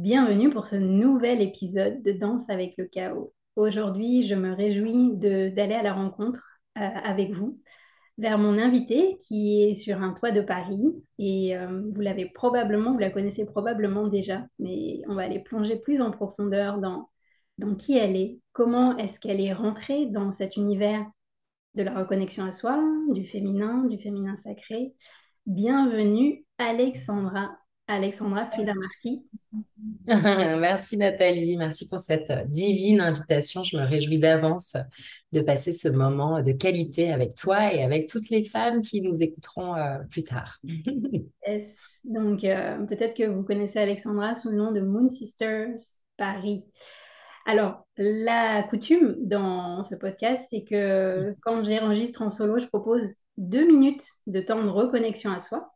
Bienvenue pour ce nouvel épisode de Danse avec le chaos. Aujourd'hui, je me réjouis d'aller à la rencontre euh, avec vous vers mon invité qui est sur un toit de Paris et euh, vous l'avez probablement, vous la connaissez probablement déjà, mais on va aller plonger plus en profondeur dans, dans qui elle est, comment est-ce qu'elle est rentrée dans cet univers de la reconnexion à soi, du féminin, du féminin sacré? Bienvenue Alexandra Alexandra Frida Marquis. merci Nathalie, merci pour cette euh, divine invitation. Je me réjouis d'avance de passer ce moment de qualité avec toi et avec toutes les femmes qui nous écouteront euh, plus tard. Donc euh, peut-être que vous connaissez Alexandra sous le nom de Moon Sisters Paris. Alors, la coutume dans ce podcast, c'est que quand j'enregistre en solo, je propose deux minutes de temps de reconnexion à soi.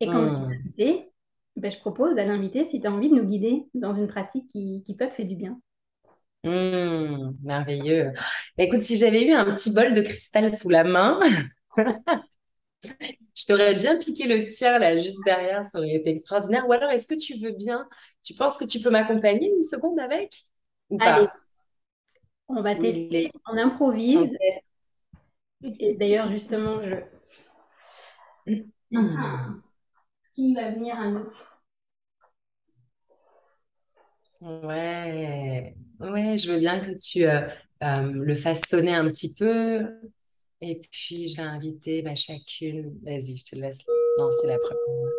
Et quand vous mmh. invitez, ben, je propose à l'invité, si tu as envie de nous guider dans une pratique qui, qui toi, te fait du bien. Mmh, merveilleux. Ben, écoute, si j'avais eu un petit bol de cristal sous la main, je t'aurais bien piqué le tien là, juste derrière, ça aurait été extraordinaire. Ou alors, est-ce que tu veux bien, tu penses que tu peux m'accompagner une seconde avec? Ou Allez, on va tester, on improvise. Et d'ailleurs, justement, je... Mmh qui va venir à nous. Ouais, ouais, je veux bien que tu euh, euh, le fasses sonner un petit peu. Et puis, je vais inviter bah, chacune. Vas-y, je te laisse lancer la première.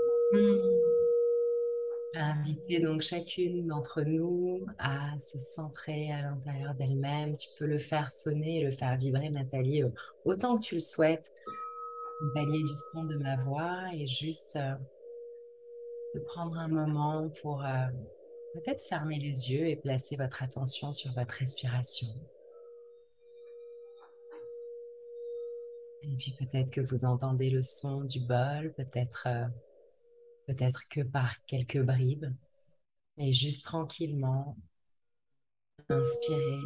Je vais inviter donc chacune d'entre nous à se centrer à l'intérieur d'elle-même. Tu peux le faire sonner et le faire vibrer, Nathalie, euh, autant que tu le souhaites. Palier du son de ma voix et juste de prendre un moment pour euh, peut-être fermer les yeux et placer votre attention sur votre respiration. Et puis peut-être que vous entendez le son du bol, peut-être euh, peut-être que par quelques bribes, mais juste tranquillement, inspirez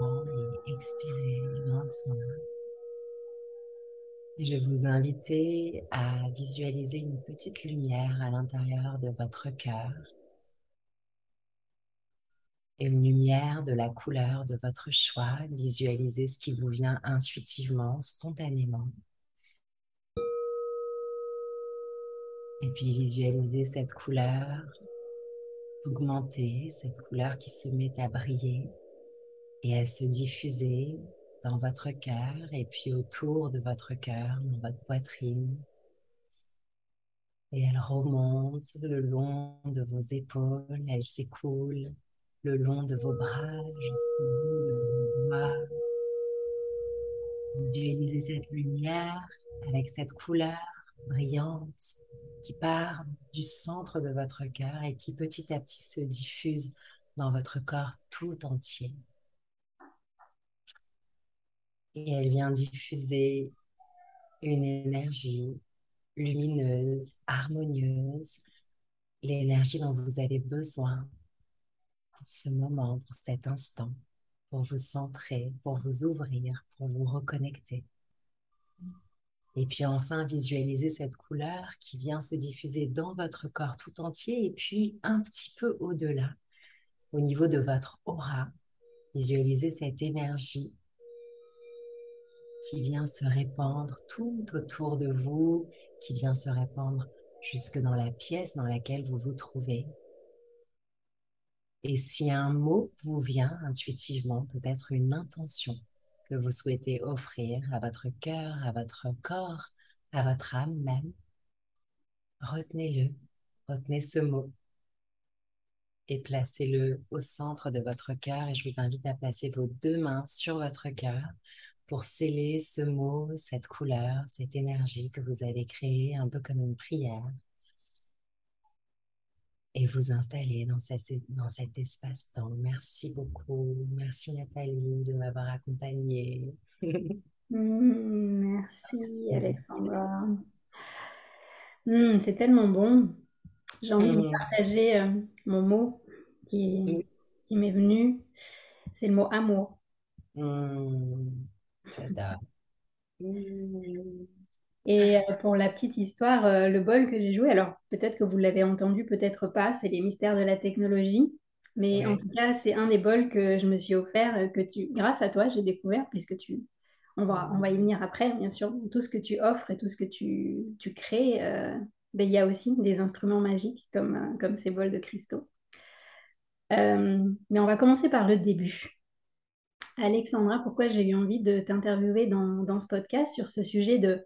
lentement et expirez lentement. Je vais vous inviter à visualiser une petite lumière à l'intérieur de votre cœur. Une lumière de la couleur de votre choix. Visualisez ce qui vous vient intuitivement, spontanément. Et puis visualisez cette couleur augmenter, cette couleur qui se met à briller et à se diffuser dans votre cœur et puis autour de votre cœur, dans votre poitrine. Et elle remonte le long de vos épaules, elle s'écoule le long de vos bras jusqu'au bout de vos doigts. Visualisez cette lumière avec cette couleur brillante qui part du centre de votre cœur et qui petit à petit se diffuse dans votre corps tout entier et elle vient diffuser une énergie lumineuse, harmonieuse, l'énergie dont vous avez besoin pour ce moment, pour cet instant, pour vous centrer, pour vous ouvrir, pour vous reconnecter. Et puis enfin, visualisez cette couleur qui vient se diffuser dans votre corps tout entier et puis un petit peu au-delà, au niveau de votre aura. Visualisez cette énergie qui vient se répandre tout autour de vous, qui vient se répandre jusque dans la pièce dans laquelle vous vous trouvez. Et si un mot vous vient intuitivement, peut-être une intention que vous souhaitez offrir à votre cœur, à votre corps, à votre âme même, retenez-le, retenez ce mot et placez-le au centre de votre cœur et je vous invite à placer vos deux mains sur votre cœur pour sceller ce mot, cette couleur, cette énergie que vous avez créée un peu comme une prière et vous installer dans, dans cet espace-temps. Merci beaucoup. Merci Nathalie de m'avoir accompagnée. Mmh, merci Alexandra. Mmh, c'est tellement bon. J'ai envie de mmh. partager euh, mon mot qui, qui m'est venu. C'est le mot amour. Et euh, pour la petite histoire, euh, le bol que j'ai joué, alors peut-être que vous l'avez entendu, peut-être pas, c'est les mystères de la technologie. Mais en tout cas, c'est un des bols que je me suis offert, euh, que tu, grâce à toi, j'ai découvert, puisque tu, on va, on va y venir après, bien sûr. Tout ce que tu offres et tout ce que tu, tu crées, ben, il y a aussi des instruments magiques comme, comme ces bols de cristaux. mais on va commencer par le début. Alexandra, pourquoi j'ai eu envie de t'interviewer dans, dans ce podcast sur ce sujet de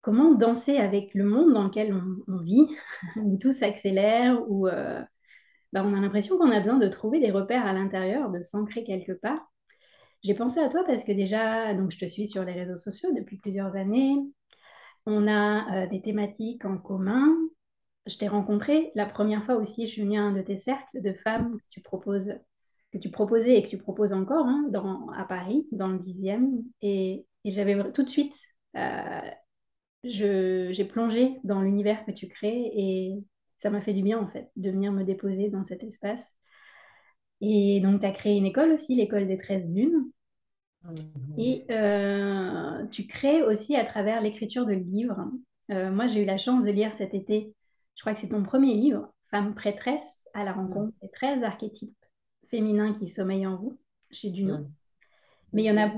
comment danser avec le monde dans lequel on, vit, où tout s'accélère, où euh, bah, on a l'impression qu'on a besoin de trouver des repères à l'intérieur, de s'ancrer quelque part. J'ai pensé à toi parce que déjà, donc je te suis sur les réseaux sociaux depuis plusieurs années. On a euh, des thématiques en commun. Je t'ai rencontré la première fois aussi, je suis venue à un de tes cercles de femmes que tu proposes, que tu proposais et que tu proposes encore hein, dans, à Paris, dans le dixième. Et, et j'avais tout de suite euh, j'ai plongé dans l'univers que tu crées et ça m'a fait du bien en fait de venir me déposer dans cet espace. Et donc tu as créé une école aussi, l'école des 13 lunes. Mhm. Et euh, tu crées aussi à travers l'écriture de livres. Euh, moi j'ai eu la chance de lire cet été, je crois que c'est ton premier livre, Femme prêtresse à la rencontre des 13 archétypes féminins qui sommeillent en vous, chez Duno. Mais il y en a,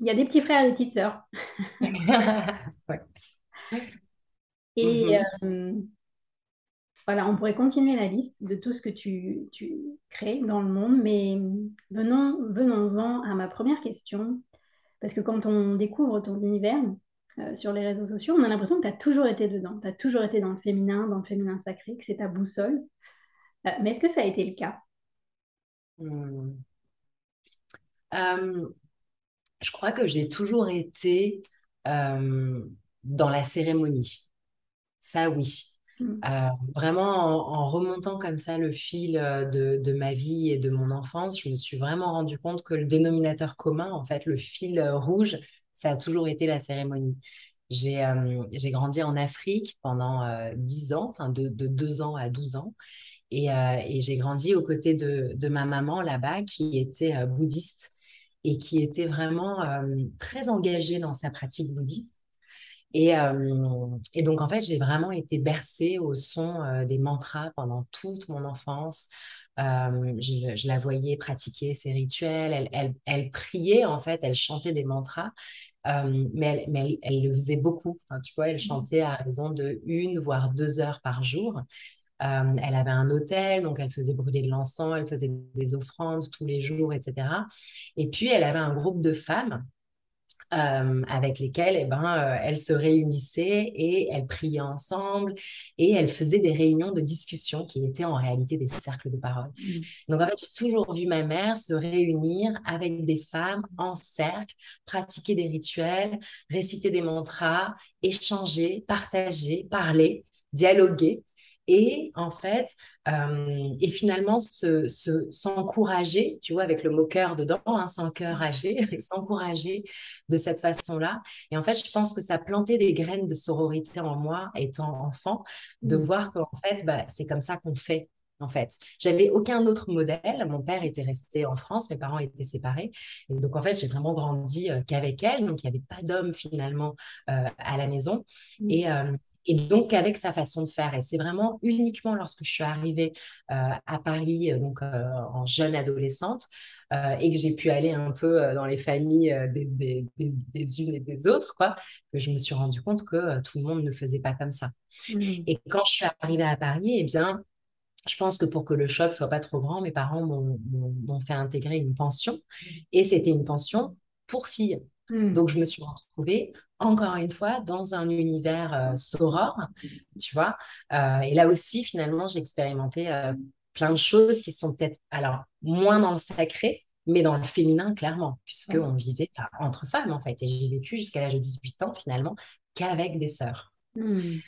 il y a des petits frères et des petites sœurs. Et mm-hmm. euh, voilà, on pourrait continuer la liste de tout ce que tu, crées dans le monde, mais venons, venons-en à ma première question, parce que quand on découvre ton univers euh, sur les réseaux sociaux, on a l'impression que tu as toujours été dedans, tu as toujours été dans le féminin, dans le féminin sacré, que c'est ta boussole. Euh, mais est-ce que ça a été le cas? Mm. Je crois que j'ai toujours été dans la cérémonie. Ça, oui. Mm. Euh, vraiment, en, remontant comme ça le fil euh, de, ma vie et de mon enfance, je me suis vraiment rendu compte que le dénominateur commun, en fait, le fil euh, rouge, ça a toujours été la cérémonie. J'ai grandi en Afrique pendant dix ans, enfin de, de 2 ans à 12 ans. Et, et j'ai grandi aux côtés de, de ma maman là-bas qui était bouddhiste et qui était vraiment très engagée dans sa pratique bouddhiste. Et, et, donc, en fait, j'ai vraiment été bercée au son des mantras pendant toute mon enfance. Je, la voyais pratiquer ses rituels. Elle, elle, elle, priait, en fait, elle chantait des mantras, mais, elle, mais elle, le faisait beaucoup. tu vois, elle mmh. chantait à raison de une, voire deux heures par jour. Elle avait un hôtel, donc elle faisait brûler de l'encens, elle faisait des offrandes tous les jours, etc. Et puis, elle avait un groupe de femmes euh, avec lesquelles eh ben, euh, elles se réunissaient et elles priaient ensemble et elles faisaient des réunions de discussion qui étaient en réalité des cercles de parole. Mmh. Donc en fait, j'ai toujours vu ma mère se réunir avec des femmes en cercle, pratiquer des rituels, réciter des mantras, échanger, partager, parler, dialoguer. Et en fait, euh, et finalement se, s'encourager, tu vois, avec le mot cœur dedans, hein, âgé, s'encourager de cette façon-là. Et en fait, je pense que ça plantait des graines de sororité en moi, étant enfant, de mmh. voir qu'en fait, bah, c'est comme ça qu'on fait en fait. J'avais aucun autre modèle. Mon père était resté en France, mes parents étaient séparés. Et donc, en fait, j'ai vraiment grandi euh, qu'avec elle. Donc, il n'y avait pas d'homme finalement euh, à la maison. Mmh. Et, et donc avec sa façon de faire. Et c'est vraiment uniquement lorsque je suis arrivée euh, à Paris, euh, donc euh, en jeune adolescente, et que j'ai pu aller un peu dans les familles des, des, unes et des autres, quoi, que je me suis rendu compte que tout le monde ne faisait pas comme ça. Mmh. Et quand je suis arrivée à Paris, eh bien, je pense que pour que le choc soit pas trop grand, mes parents m'ont fait intégrer une pension, et c'était une pension pour filles. Mmh. Donc, je me suis retrouvée encore une fois dans un univers euh, tu vois. Euh, et là aussi, finalement, j'ai expérimenté euh, plein de choses qui sont peut-être, alors, moins dans le sacré, mais dans le féminin, clairement, puisqu'on vivait entre femmes, en fait. Et j'ai vécu jusqu'à l'âge de 18 ans, finalement, qu'avec des sœurs. Mmh.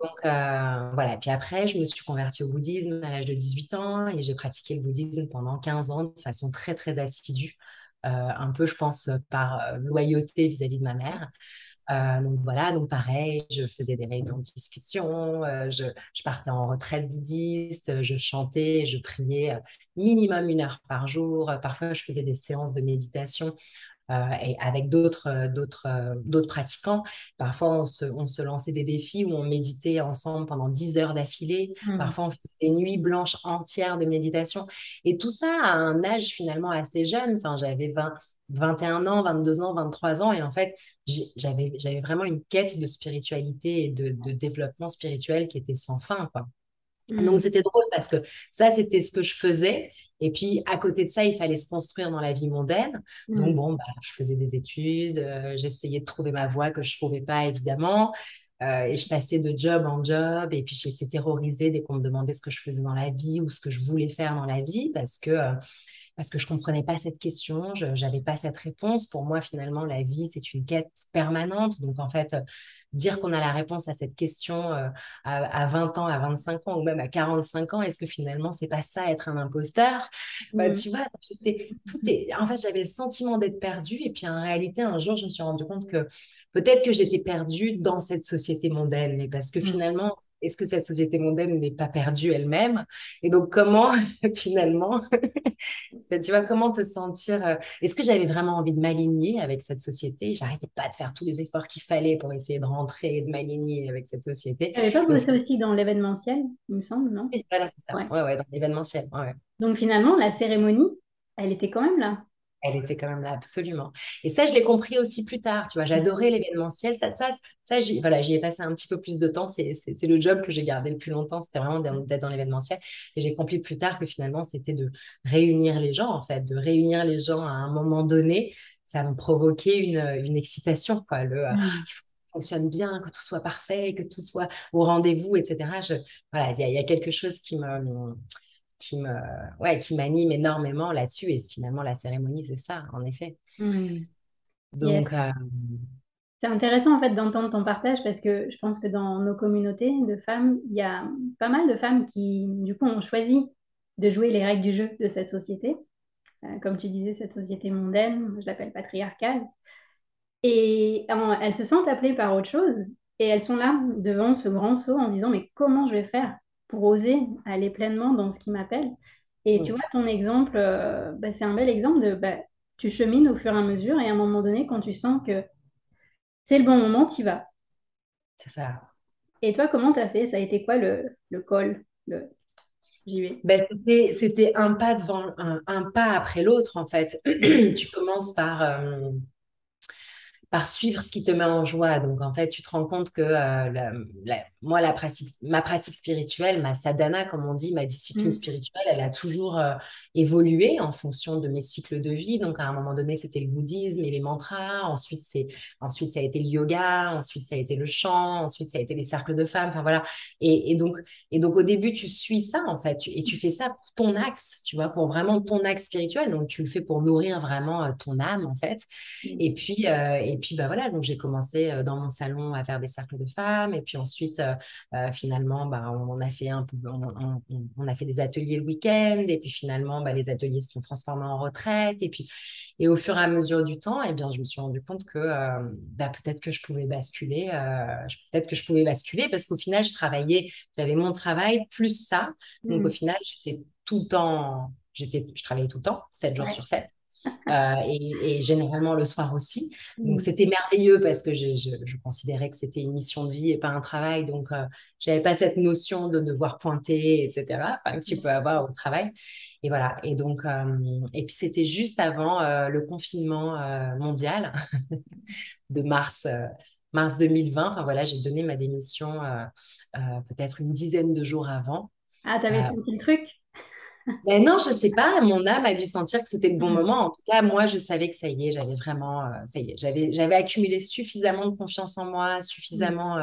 Donc euh, voilà, puis après, je me suis convertie au bouddhisme à l'âge de 18 ans et j'ai pratiqué le bouddhisme pendant 15 ans de façon très, très assidue. Un peu, je pense, par loyauté vis-à-vis -vis de ma mère. Euh, donc voilà, donc pareil, je faisais des réunions de discussion, euh, je, je, partais en retraite bouddhiste, je chantais, je priais euh, minimum une heure par jour. Parfois, je faisais des séances de méditation euh, et avec d'autres euh, d'autres euh, d'autres pratiquants. Parfois, on se, on se lançait des défis où on méditait ensemble pendant 10 heures d'affilée. Mmh. Parfois, on faisait des nuits blanches entières de méditation. Et tout ça à un âge finalement assez jeune. Enfin, j'avais 20, 21 ans, 22 ans, 23 ans. Et en fait, j'avais, j'avais vraiment une quête de spiritualité et de, de, développement spirituel qui était sans fin, quoi. Donc, mmh. c'était drôle parce que ça, c'était ce que je faisais. Et puis, à côté de ça, il fallait se construire dans la vie mondaine. Donc, mmh. bon, bah, je faisais des études, euh, j'essayais de trouver ma voie que je ne trouvais pas, évidemment. Euh, et je passais de job en job. Et puis, j'étais terrorisée dès qu'on me demandait ce que je faisais dans la vie ou ce que je voulais faire dans la vie parce que, euh, parce que je comprenais pas cette question, je n'avais pas cette réponse. Pour moi, finalement, la vie, c'est une quête permanente. Donc, en fait, dire qu'on a la réponse à cette question euh, à, 20 ans, à 25 ans ou même à 45 ans, est-ce que finalement, c'est pas ça, être un imposteur? Bah, mmh. Tu vois, tout est... En fait, j'avais le sentiment d'être perdue. Et puis, en réalité, un jour, je me suis rendu compte que peut-être que j'étais perdue dans cette société mondaine, mais parce que mmh. finalement, est-ce que cette société mondaine n'est pas perdue elle-même? Et donc, comment finalement, ben, tu vois, comment te sentir euh, Est-ce que j'avais vraiment envie de m'aligner avec cette société? J'arrêtais pas de faire tous les efforts qu'il fallait pour essayer de rentrer et de m'aligner avec cette société. Tu n'avais pas bossé aussi dans l'événementiel, il me semble, non? Voilà, c'est ça. Ouais. ouais, dans l'événementiel. Ouais. Donc, finalement, la cérémonie, elle était quand même là elle était quand même là, absolument. Et ça, je l'ai compris aussi plus tard, tu vois. J'adorais l'événementiel. Ça, ça, ça j'y, voilà, j'y ai passé un petit peu plus de temps. C'est, c'est, le job que j'ai gardé le plus longtemps. C'était vraiment d'être dans l'événementiel. Et j'ai compris plus tard que finalement, c'était de réunir les gens, en fait, de réunir les gens à un moment donné. Ça me provoquait une, une excitation, quoi. Le, euh, mmh. il faut que ça fonctionne bien, que tout soit parfait, que tout soit au rendez-vous, etc. Je, voilà, il y, y, a quelque chose qui me qui me ouais qui m'anime énormément là-dessus et finalement la cérémonie c'est ça en effet. Mmh. donc euh, c'est intéressant en fait d'entendre ton partage parce que je pense que dans nos communautés de femmes il y a pas mal de femmes qui du coup ont choisi de jouer les règles du jeu de cette société. Euh, comme tu disais cette société mondaine je l'appelle patriarcale. Et elles se sentent appelées par autre chose et elles sont là devant ce grand saut en disant mais comment je vais faire? Pour oser aller pleinement dans ce qui m'appelle. Et tu vois, ton exemple, euh, bah, c'est un bel exemple de bah, tu chemines au fur et à mesure et à un moment donné, quand tu sens que c'est le bon moment, tu y vas. C'est ça. Et toi, comment tu as fait? Ça a été quoi le, le col le... J'y vais. Ben, c'était un pas devant un, pas après l'autre en fait. tu commences par euh, par suivre ce qui te met en joie. Donc, en fait, tu te rends compte que euh, moi, la pratique, ma pratique spirituelle, ma sadhana, comme on dit, ma discipline mmh. spirituelle, elle a toujours euh, évolué en fonction de mes cycles de vie. Donc, à un moment donné, c'était le bouddhisme et les mantras. Ensuite, c'est, ensuite, ça a été le yoga. Ensuite, ça a été le chant. Ensuite, ça a été les cercles de femmes. Enfin, voilà. Et, donc, et donc, au début, tu suis ça, en fait. et tu fais ça pour ton axe, tu vois, pour vraiment ton axe spirituel. Donc, tu le fais pour nourrir vraiment euh, ton âme, en fait. Mmh. Et puis, et et puis, bah voilà, donc j'ai commencé dans mon salon à faire des cercles de femmes. Et puis ensuite, finalement, bah, on a fait un peu, on, a fait des ateliers le week-end. Et puis finalement, bah, les ateliers se sont transformés en retraite. Et puis, et au fur et à mesure du temps, et eh bien, je me suis rendu compte que bah, peut-être que je pouvais basculer, peut-être que je pouvais basculer parce qu'au final, je travaillais, j'avais mon travail plus ça. Donc au mmh. final, j'étais tout le temps, j'étais, je travaillais tout le temps, 7 jours sur 7. Euh, et, généralement le soir aussi. Donc mmh. c'était merveilleux parce que je, je, considérais que c'était une mission de vie et pas un travail. Donc euh, j'avais pas cette notion de devoir pointer, etc. Enfin, que tu peux avoir au travail. Et voilà. Et donc euh, et puis c'était juste avant le confinement mondial de mars. mars 2020, enfin voilà, j'ai donné ma démission peut-être une dizaine de jours avant. Ah, t'avais senti le truc? Mais non, je sais pas. Mon âme a dû sentir que c'était le bon mm. moment. En tout cas, moi, je savais que ça y est, j'avais vraiment, euh, ça y est, j'avais, j'avais accumulé suffisamment de confiance en moi, suffisamment euh,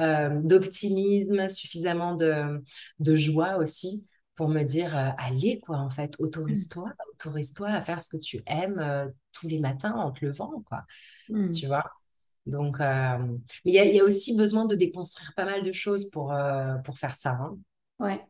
euh, d'optimisme, suffisamment de, de joie aussi pour me dire, allez, quoi, en fait, autorise-toi, mm. autorise-toi à faire ce que tu aimes tous les matins en te levant, quoi. Mm. Tu vois? Donc, mais il y a, y a, aussi besoin de déconstruire pas mal de choses pour, pour faire ça. Hein. Ouais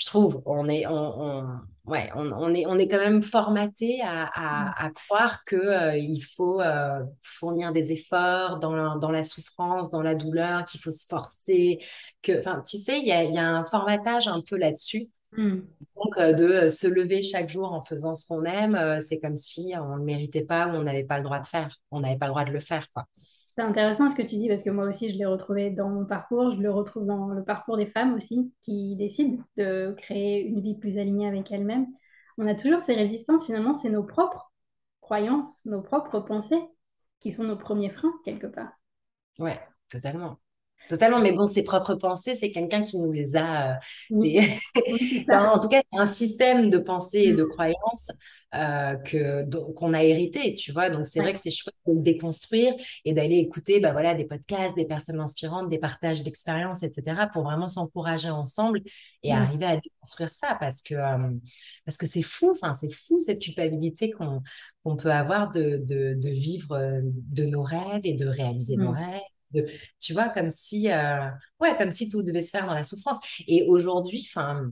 je trouve. On est, on, ouais, on, est, on est quand même formaté à, à, croire qu'il euh, il faut euh, fournir des efforts dans la, dans la souffrance, dans la douleur, qu'il faut se forcer. Que, enfin, tu sais, il y a, y a, un formatage un peu là-dessus. Hmm. Donc, euh, de se lever chaque jour en faisant ce qu'on aime, c'est comme si on ne le méritait pas ou on n'avait pas le droit de faire. On n'avait pas le droit de le faire, quoi. C'est intéressant ce que tu dis parce que moi aussi je l'ai retrouvé dans mon parcours, je le retrouve dans le parcours des femmes aussi qui décident de créer une vie plus alignée avec elles-mêmes. On a toujours ces résistances, finalement c'est nos propres croyances, nos propres pensées qui sont nos premiers freins quelque part. Ouais, totalement. Totalement, mais bon, ses propres pensées, c'est quelqu'un qui nous les a. Euh, en tout cas, un système de pensée et de mm. croyances euh, que qu'on a hérité, tu vois. Donc c'est vrai que c'est chouette de le déconstruire et d'aller écouter, bah voilà, des podcasts, des personnes inspirantes, des partages d'expériences, etc. pour vraiment s'encourager ensemble et arriver à déconstruire ça parce que euh, parce que c'est fou, enfin c'est fou cette culpabilité qu'on qu'on peut avoir de, de, de vivre de nos rêves et de réaliser nos mm. rêves de, tu vois, comme si, euh, ouais, comme si tout devait se faire dans la souffrance. Et aujourd'hui, enfin,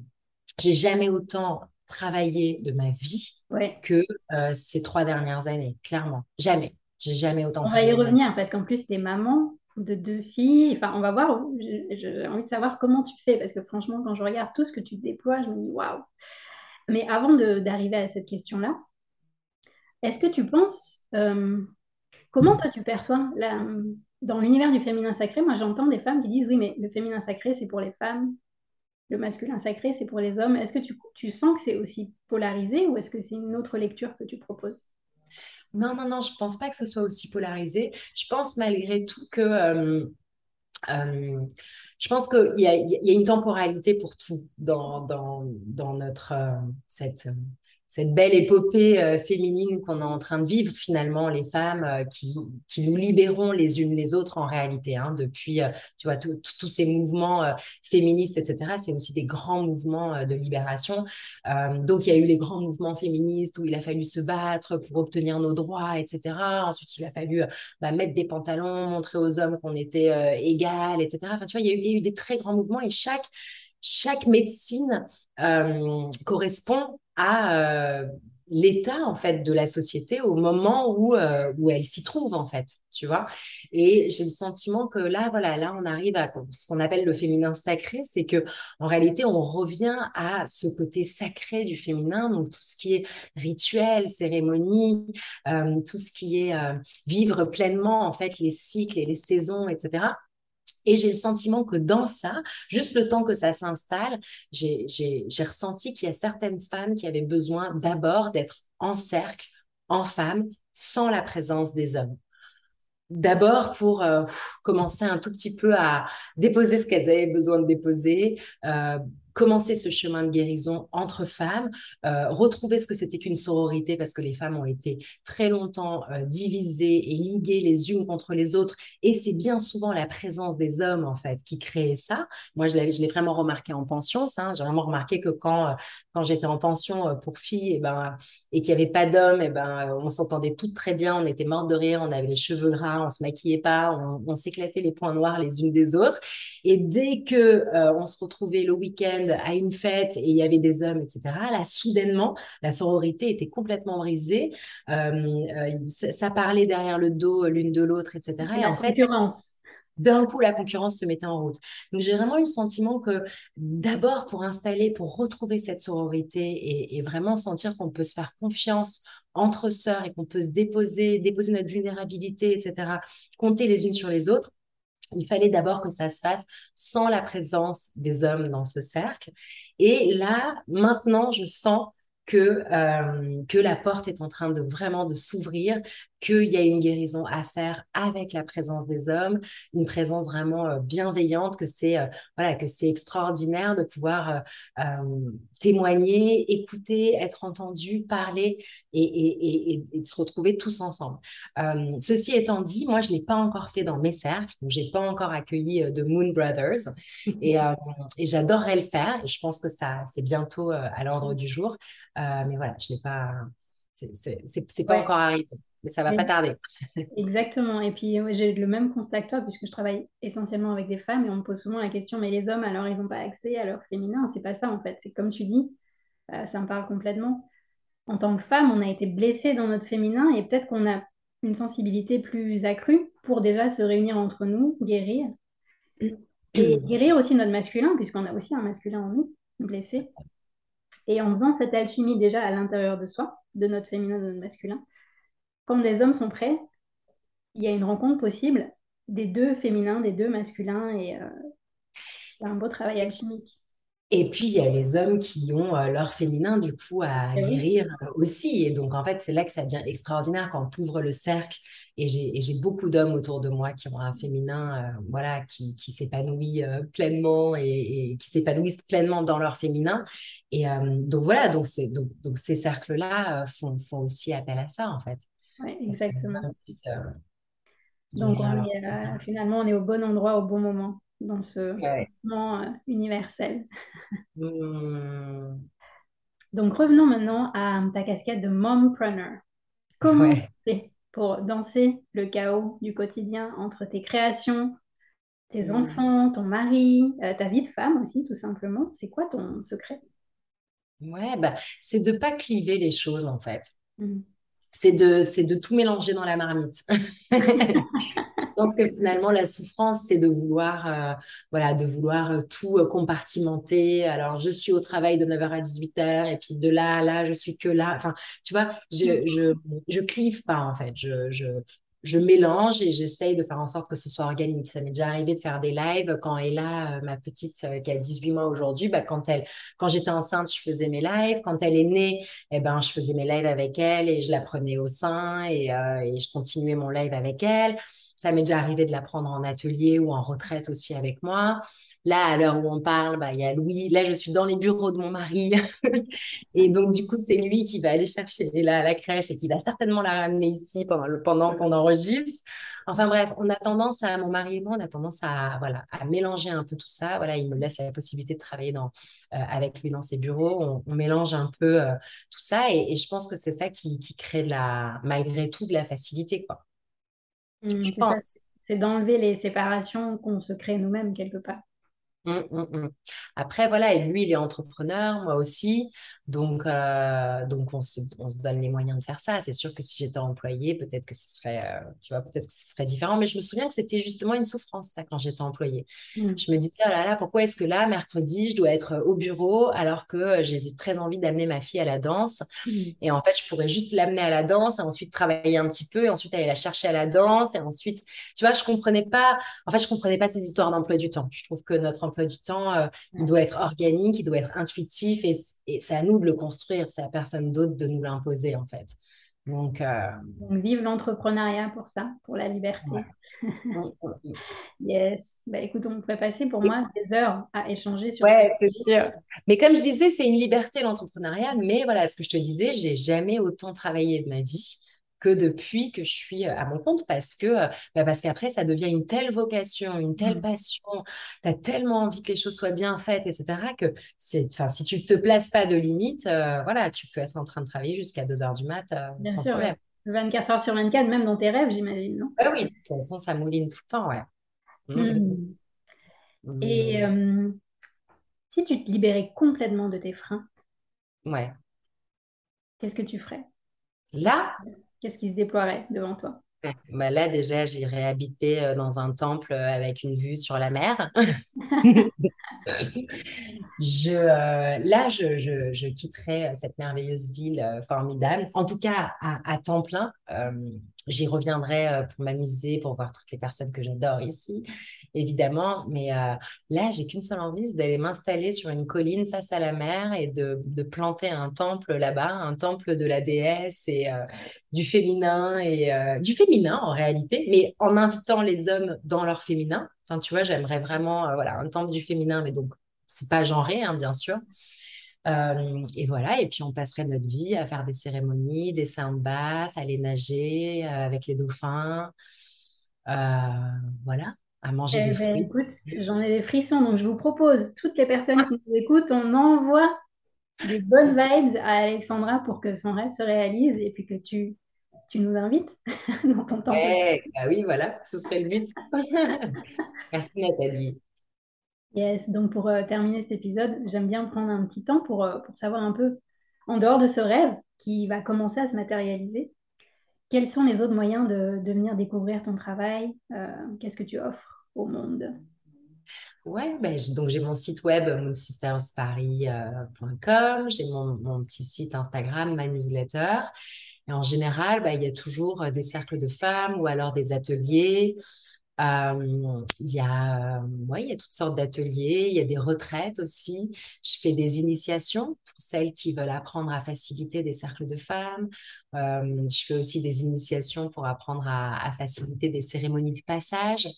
j'ai jamais autant travaillé de ma vie que euh, ces trois dernières années, clairement. Jamais. J'ai jamais autant On va y revenir parce qu'en plus, tu es maman de deux filles. Enfin, on va voir. J'ai envie de savoir comment tu fais parce que franchement, quand je regarde tout ce que tu déploies, je me dis waouh. Mais avant d'arriver à cette question-là, est-ce que tu penses, euh, comment toi tu perçois la, dans l'univers du féminin sacré, moi j'entends des femmes qui disent oui, mais le féminin sacré c'est pour les femmes, le masculin sacré c'est pour les hommes. Est-ce que tu, tu sens que c'est aussi polarisé ou est-ce que c'est une autre lecture que tu proposes? Non, non, non, je pense pas que ce soit aussi polarisé. Je pense malgré tout que. Euh, euh, je pense qu'il y, y, a une temporalité pour tout dans, dans, dans notre, euh, cette, cette belle épopée euh, féminine qu'on est en train de vivre finalement, les femmes euh, qui, qui nous libérons les unes les autres en réalité. Hein, depuis, euh, tu vois, tous ces mouvements féministes, etc., c'est aussi des grands mouvements de libération. donc, il y a eu les grands mouvements féministes où il a fallu se battre pour obtenir nos droits, etc. Ensuite, il a fallu bah, mettre des pantalons, montrer aux hommes qu'on était égales, etc. Enfin, tu vois, il y, a eu, il y a eu des très grands mouvements et chaque chaque médecine euh, correspond à euh, l'état en fait de la société au moment où euh, où elle s'y trouve en fait tu vois. Et j'ai le sentiment que là voilà là on arrive à ce qu'on appelle le féminin sacré. C'est que en réalité on revient à ce côté sacré du féminin donc tout ce qui est rituel cérémonie tout ce qui est vivre pleinement en fait les cycles et les saisons etc et j'ai le sentiment que dans ça, juste le temps que ça s'installe, j'ai ressenti qu'il y a certaines femmes qui avaient besoin d'abord d'être en cercle, en femme, sans la présence des hommes. D'abord pour euh, commencer un tout petit peu à déposer ce qu'elles avaient besoin de déposer, euh, commencer ce chemin de guérison entre femmes, euh, retrouver ce que c'était qu'une sororité parce que les femmes ont été très longtemps euh, divisées et liguées les unes contre les autres. Et c'est bien souvent la présence des hommes, en fait, qui créait ça. Moi, je l'ai, vraiment remarqué en pension. Hein. J'ai vraiment remarqué que quand, euh, quand j'étais en pension pour filles, et eh ben, et qu'il n'y avait pas d'hommes, eh ben, on s'entendait toutes très bien, on était mortes de rire, on avait les cheveux gras, on se maquillait pas, on, on s'éclatait les points noirs les unes des autres. Et dès que on se retrouvait le week-end à une fête et il y avait des hommes, etc., là, soudainement, la sororité était complètement brisée. Euh, euh, ça, parlait derrière le dos l'une de l'autre, etc. Et, en fait, d'un coup, la concurrence se mettait en route. Donc, j'ai vraiment eu le sentiment que d'abord, pour installer, pour retrouver cette sororité et, et vraiment sentir qu'on peut se faire confiance entre sœurs et qu'on peut se déposer, déposer notre vulnérabilité, etc., compter les unes sur les autres, il fallait d'abord que ça se fasse sans la présence des hommes dans ce cercle. Et là, maintenant, je sens que, euh, que la porte est en train de vraiment de s'ouvrir, qu'il y a une guérison à faire avec la présence des hommes, une présence vraiment euh, bienveillante, que c'est euh, voilà que c'est extraordinaire de pouvoir témoigner, écouter, être entendu, parler et, et, et, et, se retrouver tous ensemble. ceci étant dit, moi je l'ai pas encore fait dans mes cercles, donc j'ai pas encore accueilli de Moon Brothers et, j'adorerais le faire. Et je pense que ça c'est bientôt à l'ordre du jour. Euh, mais voilà, je n'ai pas. C'est pas encore arrivé, mais ça va pas tarder. Exactement. Et puis, j'ai le même constat que toi, puisque je travaille essentiellement avec des femmes et on me pose souvent la question, mais les hommes, alors, ils n'ont pas accès à leur féminin? C'est pas ça, en fait. C'est comme tu dis, euh, ça me parle complètement. En tant que femme, on a été blessé dans notre féminin et peut-être qu'on a une sensibilité plus accrue pour déjà se réunir entre nous, guérir. Et guérir aussi notre masculin, puisqu'on a aussi un masculin en nous, blessé. Et en faisant cette alchimie déjà à l'intérieur de soi, de notre féminin, de notre masculin, quand des hommes sont prêts, il y a une rencontre possible des deux féminins, des deux masculins, et euh, un beau travail alchimique. Et puis, il y a les hommes qui ont euh, leur féminin, du coup, à guérir euh, aussi. Et donc, en fait, c'est là que ça devient extraordinaire quand tu ouvres le cercle. Et j'ai beaucoup d'hommes autour de moi qui ont un féminin, euh, voilà, qui, qui s'épanouit pleinement et, qui s'épanouissent pleinement dans leur féminin. Et donc, voilà, donc, donc, donc ces cercles-là font, font aussi appel à ça, en fait. Oui, exactement. donc, on est, finalement, on est au bon endroit au bon moment dans ce moment euh, universel. Hmm. Donc revenons maintenant à ta casquette de mompreneur. Comment tu fais pour danser le chaos du quotidien entre tes créations, tes hmm. enfants, ton mari, euh, ta vie de femme aussi, tout simplement? C'est quoi ton secret? Ouais, bah, c'est de pas cliver les choses en fait. Hmm c'est de, c'est de tout mélanger dans la marmite. je pense que finalement, la souffrance, c'est de vouloir, euh, voilà, de vouloir euh, tout euh, compartimenter. Alors, je suis au travail de 9h à 18h, et puis de là à là, je suis que là. Enfin, tu vois, je, je, je clive pas, en fait. Je, je, je mélange et j'essaye de faire en sorte que ce soit organique. Ça m'est déjà arrivé de faire des lives quand Ella, euh, ma petite euh, qui a 18 mois aujourd'hui, bah, quand elle, quand j'étais enceinte, je faisais mes lives. Quand elle est née, eh ben, je faisais mes lives avec elle et je la prenais au sein et, euh, et je continuais mon live avec elle. Ça m'est déjà arrivé de la prendre en atelier ou en retraite aussi avec moi. Là, à l'heure où on parle, bah, il y a Louis. Là, je suis dans les bureaux de mon mari. et donc, du coup, c'est lui qui va aller chercher la, crèche et qui va certainement la ramener ici pendant, qu'on enregistre. Enfin bref, on a tendance à, mon mari et moi, on a tendance à, voilà, à mélanger un peu tout ça. Voilà, il me laisse la possibilité de travailler dans, euh, avec lui dans ses bureaux. On, mélange un peu euh, tout ça et, je pense que c'est ça qui, crée malgré tout de la facilité, quoi. Mmh, je pense. C'est d'enlever les séparations qu'on se crée nous-mêmes quelque part. Mmh, mmh, mmh. Après, voilà, et lui, il est entrepreneur, moi aussi. Donc, euh, donc on se, on se donne les moyens de faire ça. C'est sûr que si j'étais employée, peut-être que ce serait, euh, tu vois, peut-être que ce serait différent. Mais je me souviens que c'était justement une souffrance, ça, quand j'étais employée. Je me disais, oh là là, pourquoi est-ce que là, mercredi, je dois être au bureau alors que j'ai très envie d'amener ma fille à la danse? Et en fait, je pourrais juste l'amener à la danse et ensuite travailler un petit peu et ensuite aller la chercher à la danse. Et ensuite, tu vois, je comprenais pas, en fait, je comprenais pas ces histoires d'emploi du temps. Je trouve que notre emploi du temps, euh, il doit être organique, il doit être intuitif et, c'est à nous de le construire, c'est à personne d'autre de nous l'imposer en fait. Donc, euh, Donc, vive l'entrepreneuriat pour ça, pour la liberté. Mm. yes. Bah, écoute, on pourrait passer pour moi des heures à échanger sur Ouais, c'est sûr. Mais comme je disais, c'est une liberté l'entrepreneuriat. Mais voilà, ce que je te disais, j'ai jamais autant travaillé de ma vie que depuis que je suis à mon compte parce que bah, parce qu'après ça devient une telle vocation, une telle Mm. passion, tu as tellement envie que les choses soient bien faites, etc. que c'est enfin si tu te places pas de limite, euh, voilà, tu peux être en train de travailler jusqu'à 2 heures du mat euh, Bien sans sûr, problème. ouais. 24 heures sur 24, même dans tes rêves, j'imagine, non? Ah oui, de toute façon, ça mouline tout le temps, ouais. Mm, Mm. mm, Et euh, si tu te libérais complètement de tes freins, Ouais. qu'est-ce que tu ferais? Là, Qu'est-ce qui se déploierait devant toi? bah là déjà, j'irai habiter euh, dans un temple euh, avec une vue sur la mer. Je, euh, là, je, je, je quitterai cette merveilleuse ville formidable, en tout cas à, à temps plein. Euh, j'y reviendrai euh, pour m'amuser, pour voir toutes les personnes que j'adore ici, évidemment. Mais euh, là, j'ai qu'une seule envie, c'est d'aller m'installer sur une colline face à la mer et de, planter un temple là-bas, un temple de la déesse et euh, du féminin et euh, du féminin en réalité, mais en invitant les hommes dans leur féminin. Enfin, tu vois, j'aimerais vraiment, voilà, un temple du féminin, mais donc c'est pas genré, hein, bien sûr. Euh, et voilà, et puis on passerait notre vie à faire des cérémonies, des soundbaths, aller nager euh, avec les dauphins, euh, voilà, à manger Eh des ben, fruits. écoute, j'en ai des frissons, donc je vous propose, toutes les personnes qui nous écoutent, on envoie des bonnes vibes à Alexandra pour que son rêve se réalise et puis que tu, tu nous invites dans ton temple. Ouais, bah oui, voilà, ce serait le but. Merci Nathalie. Yes, donc pour euh, terminer cet épisode, j'aime bien prendre un petit temps pour, euh, pour savoir un peu, en dehors de ce rêve qui va commencer à se matérialiser, quels sont les autres moyens de, de venir découvrir ton travail? Euh, qu'est-ce que tu offres au monde? Ouais, ben, donc j'ai mon site web moonsistersparis.com, j'ai mon, mon petit site Instagram, ma newsletter. Et en général, ben, il y a toujours des cercles de femmes ou alors des ateliers. Il y a, ouais, il y a toutes sortes d'ateliers, il y a des retraites aussi. Je fais des initiations pour celles qui veulent apprendre à faciliter des cercles de femmes. Je fais aussi des initiations pour apprendre à, faciliter des cérémonies de passage.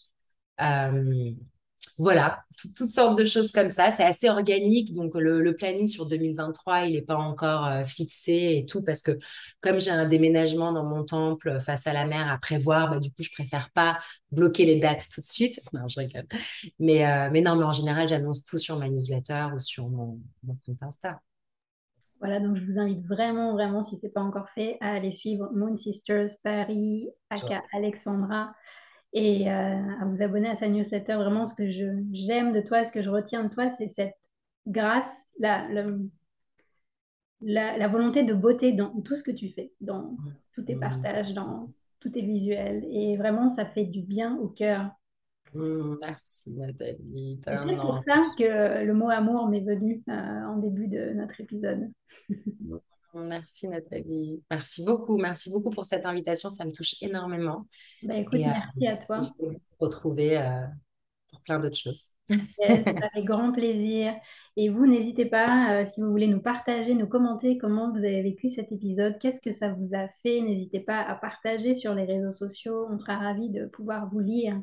Voilà, tout- toutes sortes de choses comme ça. C'est assez organique, donc le, le planning sur 2023, il n'est pas encore euh, fixé et tout, parce que comme j'ai un déménagement dans mon temple euh, face à la mer à prévoir, bah, du coup, je préfère pas bloquer les dates tout de suite. Non, je rigole. Mais, euh, mais non, mais en général, j'annonce tout sur ma newsletter ou sur mon, mon compte Insta. Voilà, donc je vous invite vraiment, vraiment, si ce n'est pas encore fait, à aller suivre Moon Sisters Paris, aka Alexandra, et euh, à vous abonner à sa newsletter. Vraiment, ce que j'aime de toi, ce que je retiens de toi, c'est cette grâce, la, la, la- la volonté de beauté dans tout ce que tu fais, dans tous tes partages, dans tous tes visuels. Et vraiment, ça fait du bien au cœur. mm, merci Nathalie, C'est pour ça que le mot amour m'est venu euh, en début de notre épisode. Merci Nathalie. Merci beaucoup. Merci beaucoup pour cette invitation. Ça me touche énormément. Bah, écoute, Et euh, merci à je toi. vais vous retrouver euh, pour plein d'autres choses. Yes, avec grand plaisir. Et vous, n'hésitez pas, euh, si vous voulez nous partager, nous commenter comment vous avez vécu cet épisode, qu'est-ce que ça vous a fait. N'hésitez pas à partager sur les réseaux sociaux. On sera ravis de pouvoir vous lire.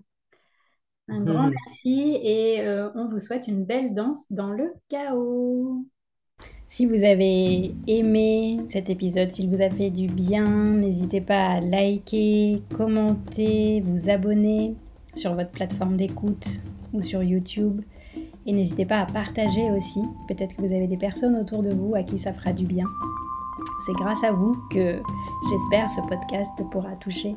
Un grand merci et on vous souhaite une belle danse dans le chaos. Si vous avez aimé cet épisode, s'il vous a fait du bien, n'hésitez pas à liker, commenter, vous abonner sur votre plateforme d'écoute ou sur YouTube. Et n'hésitez pas à partager aussi. Peut-être que vous avez des personnes autour de vous à qui ça fera du bien. C'est grâce à vous que j'espère ce podcast pourra toucher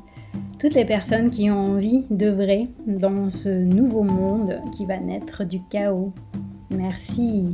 toutes les personnes qui ont envie d'œuvrer dans ce nouveau monde qui va naître du chaos. Merci.